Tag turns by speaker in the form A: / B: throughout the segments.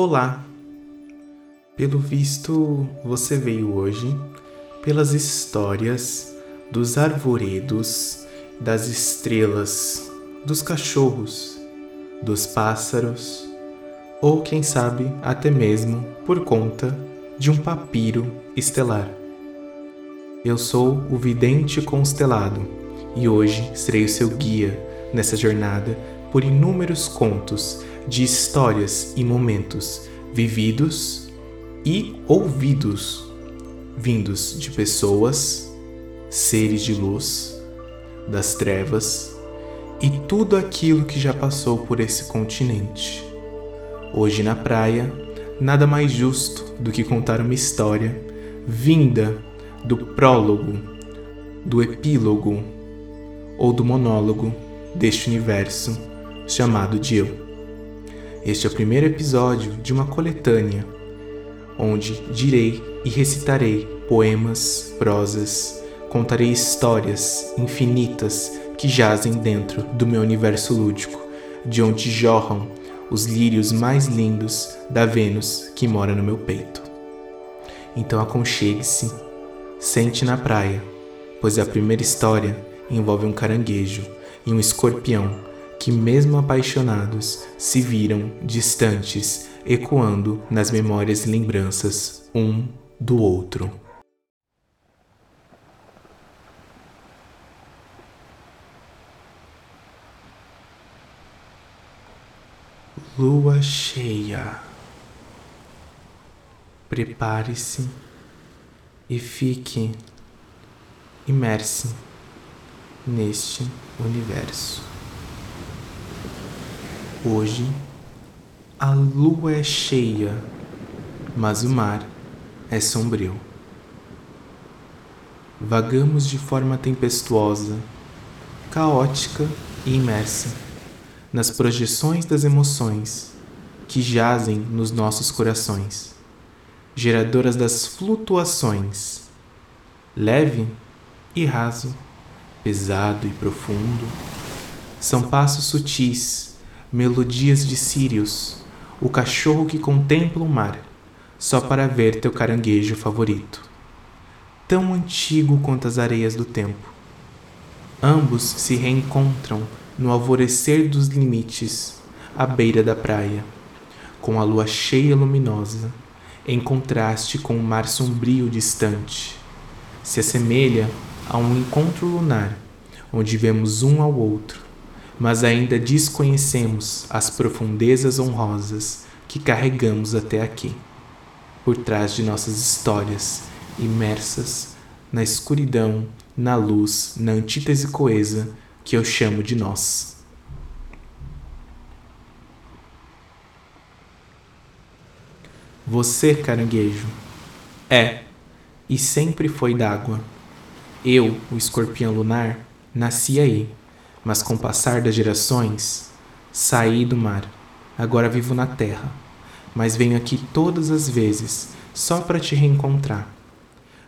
A: Olá! Pelo visto, você veio hoje pelas histórias dos arvoredos, das estrelas, dos cachorros, dos pássaros, ou quem sabe até mesmo por conta de um papiro estelar. Eu sou o Vidente Constelado e hoje serei o seu guia nessa jornada por inúmeros contos de histórias e momentos vividos e ouvidos, vindos de pessoas, seres de luz, das trevas e tudo aquilo que já passou por esse continente. Hoje na praia, nada mais justo do que contar uma história vinda do prólogo, do epílogo ou do monólogo deste universo chamado de Eu. Este é o primeiro episódio de uma coletânea, onde direi e recitarei poemas, prosas, contarei histórias infinitas que jazem dentro do meu universo lúdico, de onde jorram os lírios mais lindos da Vênus que mora no meu peito. Então aconchegue-se, sente na praia, pois a primeira história envolve um caranguejo e um escorpião que, mesmo apaixonados, se viram distantes, ecoando nas memórias e lembranças um do outro. Lua cheia. Prepare-se e fique imerse neste universo. Hoje a lua é cheia, mas o mar é sombrio. Vagamos de forma tempestuosa, caótica e imersa nas projeções das emoções que jazem nos nossos corações, geradoras das flutuações, leve e raso, pesado e profundo. São passos sutis melodias de Sirius, o cachorro que contempla o mar, só para ver teu caranguejo favorito. Tão antigo quanto as areias do tempo. Ambos se reencontram no alvorecer dos limites, à beira da praia, com a lua cheia luminosa, em contraste com o mar sombrio distante. Se assemelha a um encontro lunar, onde vemos um ao outro, mas ainda desconhecemos as profundezas honrosas que carregamos até aqui, por trás de nossas histórias, imersas na escuridão, na luz, na antítese coesa que eu chamo de nós. Você, caranguejo, é e sempre foi d'água. Eu, o escorpião lunar, nasci aí mas com o passar das gerações, saí do mar. Agora vivo na terra, mas venho aqui todas as vezes só para te reencontrar,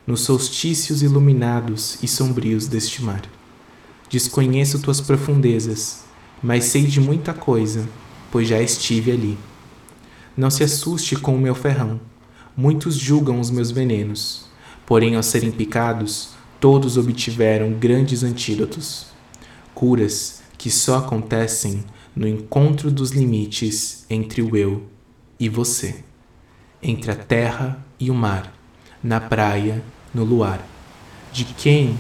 A: nos solstícios iluminados e sombrios deste mar. Desconheço tuas profundezas, mas sei de muita coisa, pois já estive ali. Não se assuste com o meu ferrão. Muitos julgam os meus venenos, porém, ao serem picados, todos obtiveram grandes antídotos curas que só acontecem no encontro dos limites entre o eu e você, entre a terra e o mar, na praia, no luar, de quem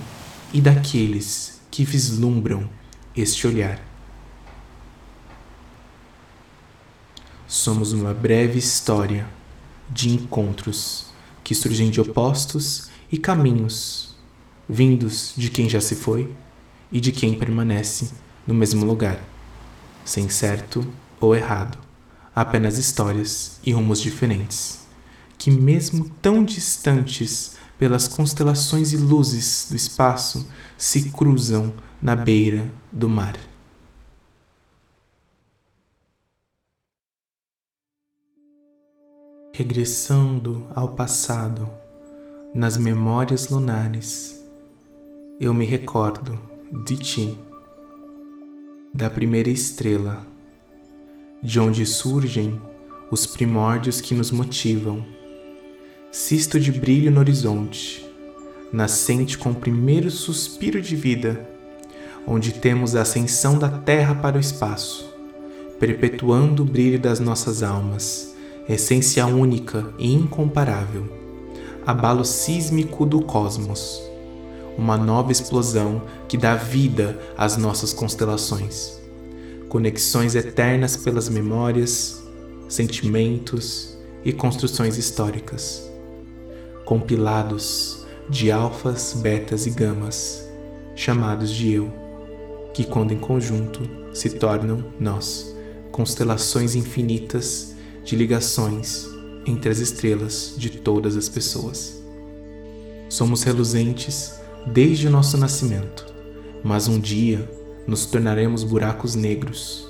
A: e daqueles que vislumbram este olhar. Somos uma breve história de encontros que surgem de opostos e caminhos vindos de quem já se foi e de quem permanece no mesmo lugar, sem certo ou errado, apenas histórias e rumos diferentes, que, mesmo tão distantes pelas constelações e luzes do espaço, se cruzam na beira do mar. Regressando ao passado, nas memórias lunares, eu me recordo de ti, da primeira estrela, de onde surgem os primórdios que nos motivam, cisto de brilho no horizonte, nascente com o primeiro suspiro de vida, onde temos a ascensão da terra para o espaço, perpetuando o brilho das nossas almas, essência única e incomparável, abalo sísmico do cosmos, uma nova explosão que dá vida às nossas constelações, conexões eternas pelas memórias, sentimentos e construções históricas compilados de alfas, betas e gamas, chamados de eu, que quando em conjunto se tornam nós, constelações infinitas de ligações entre as estrelas de todas as pessoas. Somos reluzentes desde o nosso nascimento, mas um dia nos tornaremos buracos negros.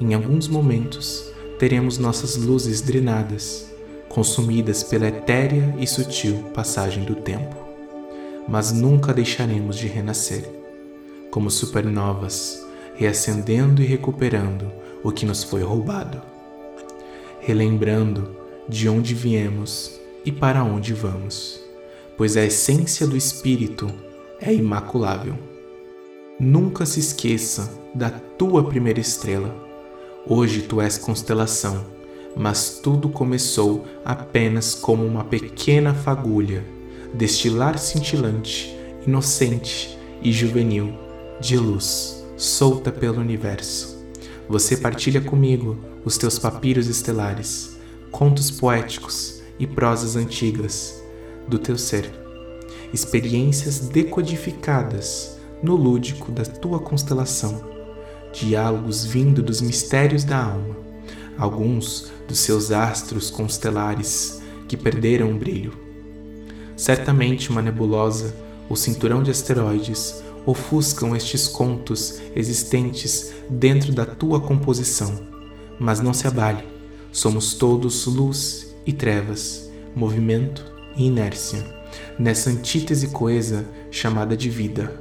A: Em alguns momentos teremos nossas luzes drenadas consumidas pela etérea e sutil passagem do tempo. Mas nunca deixaremos de renascer, como supernovas, reacendendo e recuperando o que nos foi roubado, relembrando de onde viemos e para onde vamos, pois a essência do Espírito é imaculável. Nunca se esqueça da tua primeira estrela. Hoje tu és constelação mas tudo começou apenas como uma pequena fagulha, destilar cintilante, inocente e juvenil, de luz, solta pelo universo. Você partilha comigo os teus papiros estelares, contos poéticos e prosas antigas do teu ser, experiências decodificadas no lúdico da tua constelação, diálogos vindo dos mistérios da alma, alguns dos seus astros constelares que perderam o brilho. Certamente uma nebulosa ou cinturão de asteroides ofuscam estes contos existentes dentro da tua composição. Mas não se abale, somos todos luz e trevas, movimento e inércia, nessa antítese coesa chamada de vida.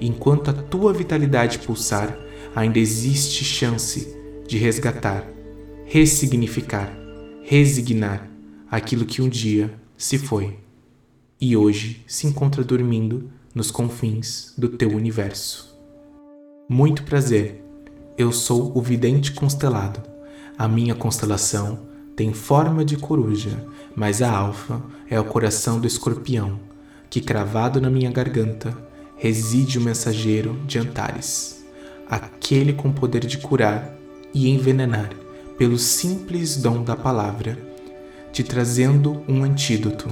A: Enquanto a tua vitalidade pulsar, ainda existe chance de resgatar ressignificar, resignar aquilo que um dia se foi e hoje se encontra dormindo nos confins do teu universo. Muito prazer, eu sou o vidente constelado. A minha constelação tem forma de coruja, mas a alfa é o coração do escorpião, que cravado na minha garganta reside o mensageiro de Antares, aquele com poder de curar e envenenar pelo simples dom da palavra, te trazendo um antídoto.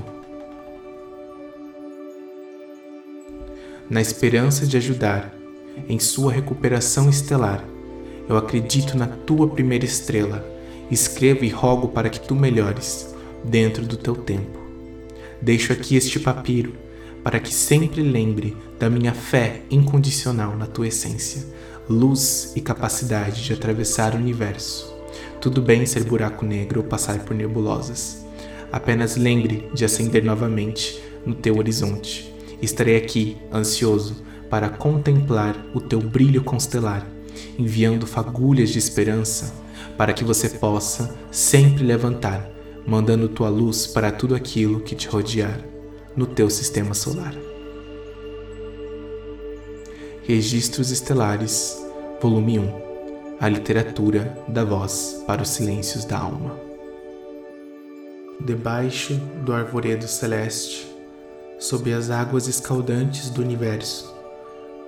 A: Na esperança de ajudar em sua recuperação estelar, eu acredito na tua primeira estrela. Escrevo e rogo para que tu melhores dentro do teu tempo. Deixo aqui este papiro para que sempre lembre da minha fé incondicional na tua essência, luz e capacidade de atravessar o universo tudo bem ser buraco negro ou passar por nebulosas. Apenas lembre de acender novamente no teu horizonte. Estarei aqui, ansioso, para contemplar o teu brilho constelar, enviando fagulhas de esperança para que você possa sempre levantar, mandando tua luz para tudo aquilo que te rodear no teu sistema solar. Registros Estelares, Volume 1 a literatura da voz para os silêncios da alma. Debaixo do arvoredo celeste, sob as águas escaldantes do universo,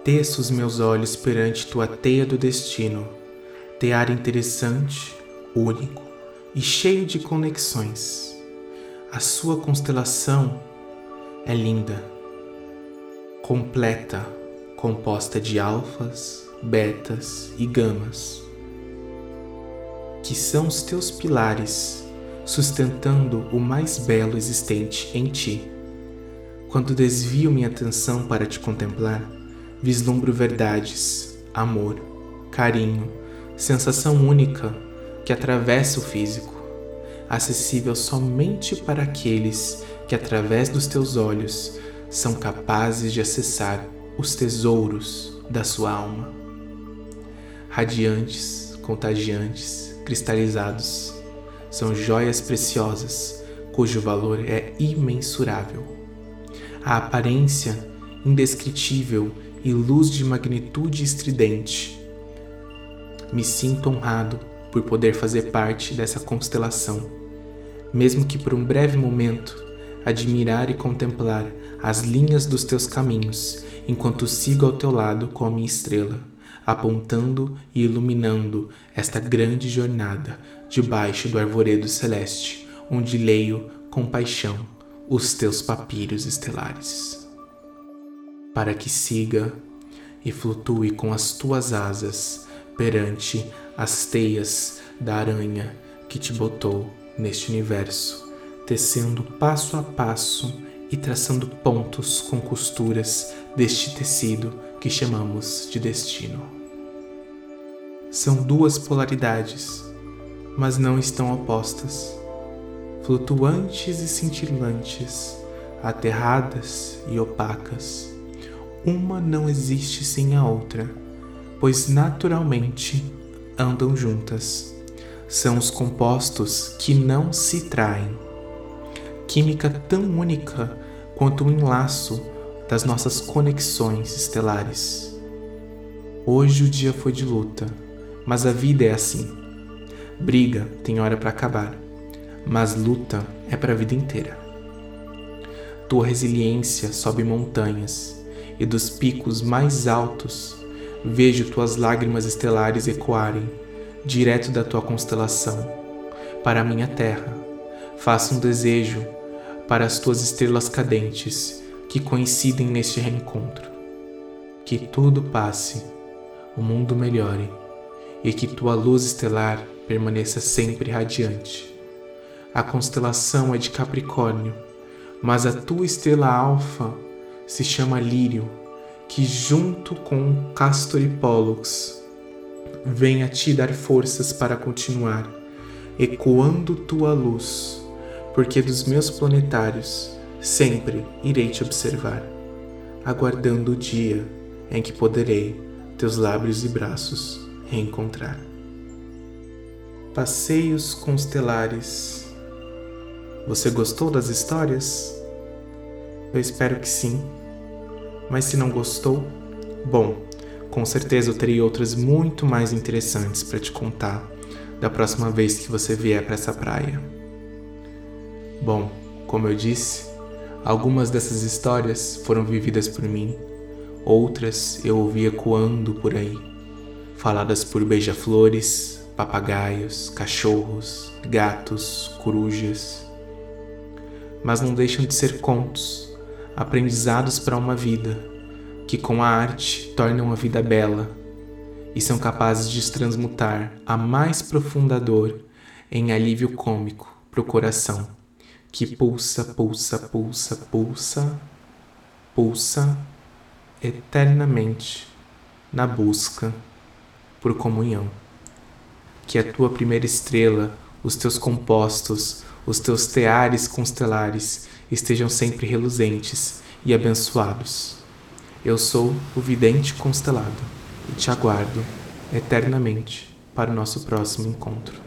A: teço os meus olhos perante tua teia do destino, tear interessante, único e cheio de conexões. A sua constelação é linda, completa, composta de alfas, betas e gamas, que são os teus pilares, sustentando o mais belo existente em ti. Quando desvio minha atenção para te contemplar, vislumbro verdades, amor, carinho, sensação única que atravessa o físico, acessível somente para aqueles que, através dos teus olhos, são capazes de acessar os tesouros da sua alma radiantes, contagiantes, cristalizados. são joias preciosas, cujo valor é imensurável. A aparência indescritível e luz de magnitude estridente. Me sinto honrado por poder fazer parte dessa constelação, mesmo que por um breve momento admirar e contemplar as linhas dos teus caminhos enquanto sigo ao teu lado com a minha estrela, apontando e iluminando esta grande jornada debaixo do arvoredo celeste, onde leio com paixão os teus papiros estelares. Para que siga e flutue com as tuas asas perante as teias da aranha que te botou neste universo tecendo passo a passo e traçando pontos com costuras deste tecido que chamamos de destino. São duas polaridades, mas não estão opostas, flutuantes e cintilantes, aterradas e opacas. Uma não existe sem a outra, pois naturalmente andam juntas. São os compostos que não se traem química tão única quanto o enlaço das nossas conexões estelares. Hoje o dia foi de luta, mas a vida é assim. Briga tem hora para acabar, mas luta é para a vida inteira. Tua resiliência sobe montanhas e dos picos mais altos vejo tuas lágrimas estelares ecoarem direto da tua constelação para a minha terra. Faça um desejo para as tuas estrelas cadentes que coincidem neste reencontro. Que tudo passe, o mundo melhore e que tua luz estelar permaneça sempre radiante. A constelação é de Capricórnio, mas a tua estrela alfa se chama Lírio, que junto com Castor e Pollux vem a te dar forças para continuar, ecoando tua luz porque dos meus planetários sempre irei te observar, aguardando o dia em que poderei teus lábios e braços reencontrar. Passeios constelares. Você gostou das histórias? Eu espero que sim. Mas se não gostou, bom, com certeza eu terei outras muito mais interessantes para te contar da próxima vez que você vier para essa praia. Bom, como eu disse, algumas dessas histórias foram vividas por mim, outras eu ouvi ecoando por aí, faladas por beija-flores, papagaios, cachorros, gatos, corujas. Mas não deixam de ser contos, aprendizados para uma vida, que com a arte tornam a vida bela e são capazes de transmutar a mais profunda dor em alívio cômico para o coração que pulsa, pulsa, pulsa, pulsa, pulsa eternamente na busca por comunhão. Que a tua primeira estrela, os teus compostos, os teus teares constelares estejam sempre reluzentes e abençoados. Eu sou o vidente constelado e te aguardo eternamente para o nosso próximo encontro.